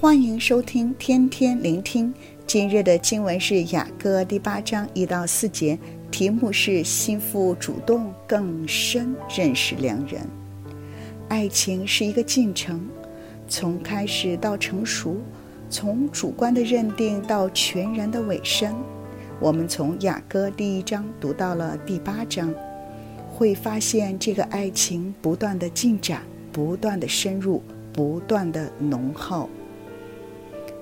欢迎收听天天聆听。今日的经文是雅歌第八章一到四节，题目是“心腹主动更深认识良人”。爱情是一个进程，从开始到成熟，从主观的认定到全然的尾声。我们从雅歌第一章读到了第八章，会发现这个爱情不断的进展，不断的深入，不断的浓厚。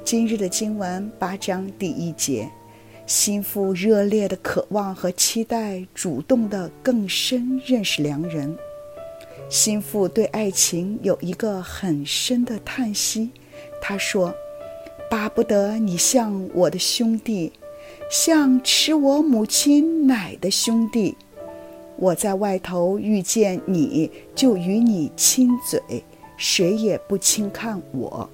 今日的经文八章第一节，心腹热烈的渴望和期待，主动的更深认识良人。心腹对爱情有一个很深的叹息，他说：“巴不得你像我的兄弟，像吃我母亲奶的兄弟。我在外头遇见你，就与你亲嘴，谁也不轻看我。”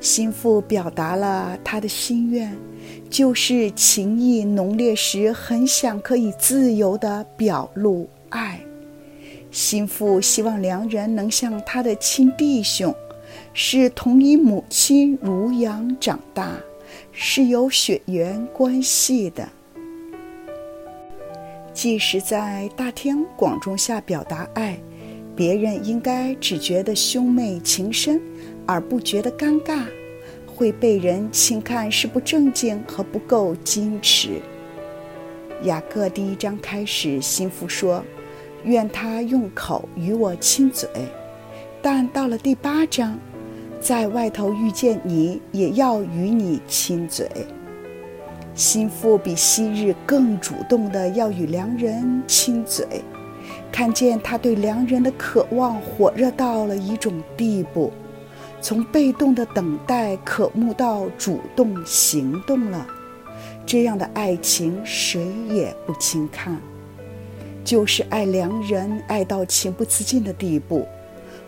心腹表达了他的心愿，就是情意浓烈时，很想可以自由地表露爱。心腹希望良人能像他的亲弟兄，是同一母亲乳养长大，是有血缘关系的。即使在大庭广众下表达爱，别人应该只觉得兄妹情深。而不觉得尴尬，会被人轻看是不正经和不够矜持。雅各第一章开始，心腹说：“愿他用口与我亲嘴。”但到了第八章，在外头遇见你，也要与你亲嘴。心腹比昔日更主动的要与良人亲嘴，看见他对良人的渴望火热到了一种地步。从被动的等待渴慕到主动行动了，这样的爱情谁也不轻看，就是爱良人爱到情不自禁的地步。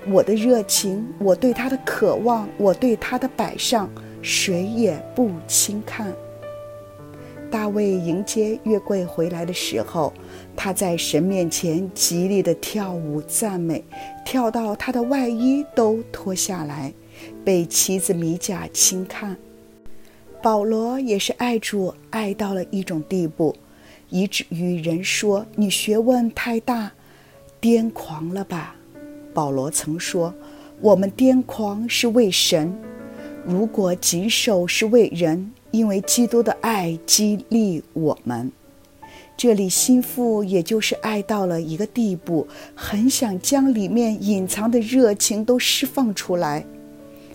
我的热情，我对他的渴望，我对他的摆上，谁也不轻看。大卫迎接月桂回来的时候，他在神面前极力的跳舞赞美，跳到他的外衣都脱下来，被妻子米甲轻看。保罗也是爱主爱到了一种地步，以至于人说：“你学问太大，癫狂了吧？”保罗曾说：“我们癫狂是为神，如果谨守是为人。”因为基督的爱激励我们，这里心腹也就是爱到了一个地步，很想将里面隐藏的热情都释放出来。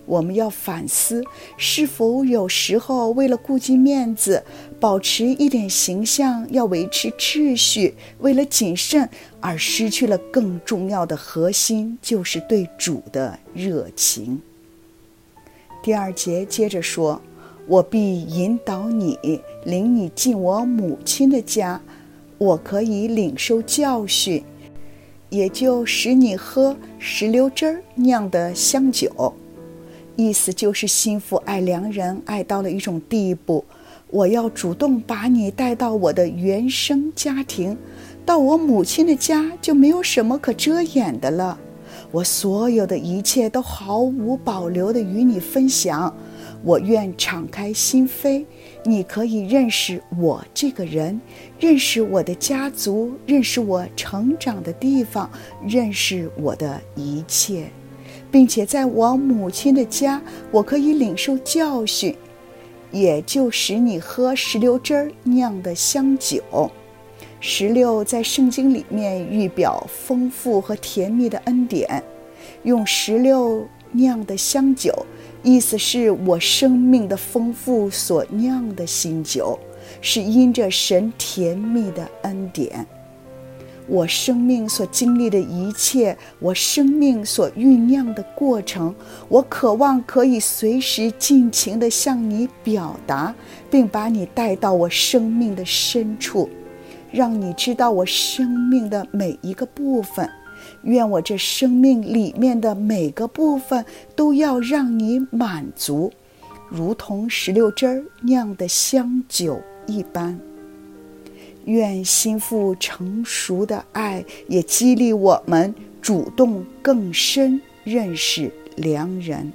我们要反思，是否有时候为了顾及面子，保持一点形象，要维持秩序，为了谨慎而失去了更重要的核心，就是对主的热情。第二节接着说。我必引导你，领你进我母亲的家，我可以领受教训，也就使你喝石榴汁儿酿的香酒。意思就是心腹爱良人爱到了一种地步，我要主动把你带到我的原生家庭，到我母亲的家就没有什么可遮掩的了。我所有的一切都毫无保留地与你分享。我愿敞开心扉，你可以认识我这个人，认识我的家族，认识我成长的地方，认识我的一切，并且在我母亲的家，我可以领受教训，也就使你喝石榴汁儿酿的香酒。石榴在圣经里面预表丰富和甜蜜的恩典，用石榴酿的香酒。意思是我生命的丰富所酿的新酒，是因着神甜蜜的恩典。我生命所经历的一切，我生命所酝酿的过程，我渴望可以随时尽情地向你表达，并把你带到我生命的深处，让你知道我生命的每一个部分。愿我这生命里面的每个部分都要让你满足，如同石榴汁儿酿的香酒一般。愿心腹成熟的爱也激励我们主动更深认识良人。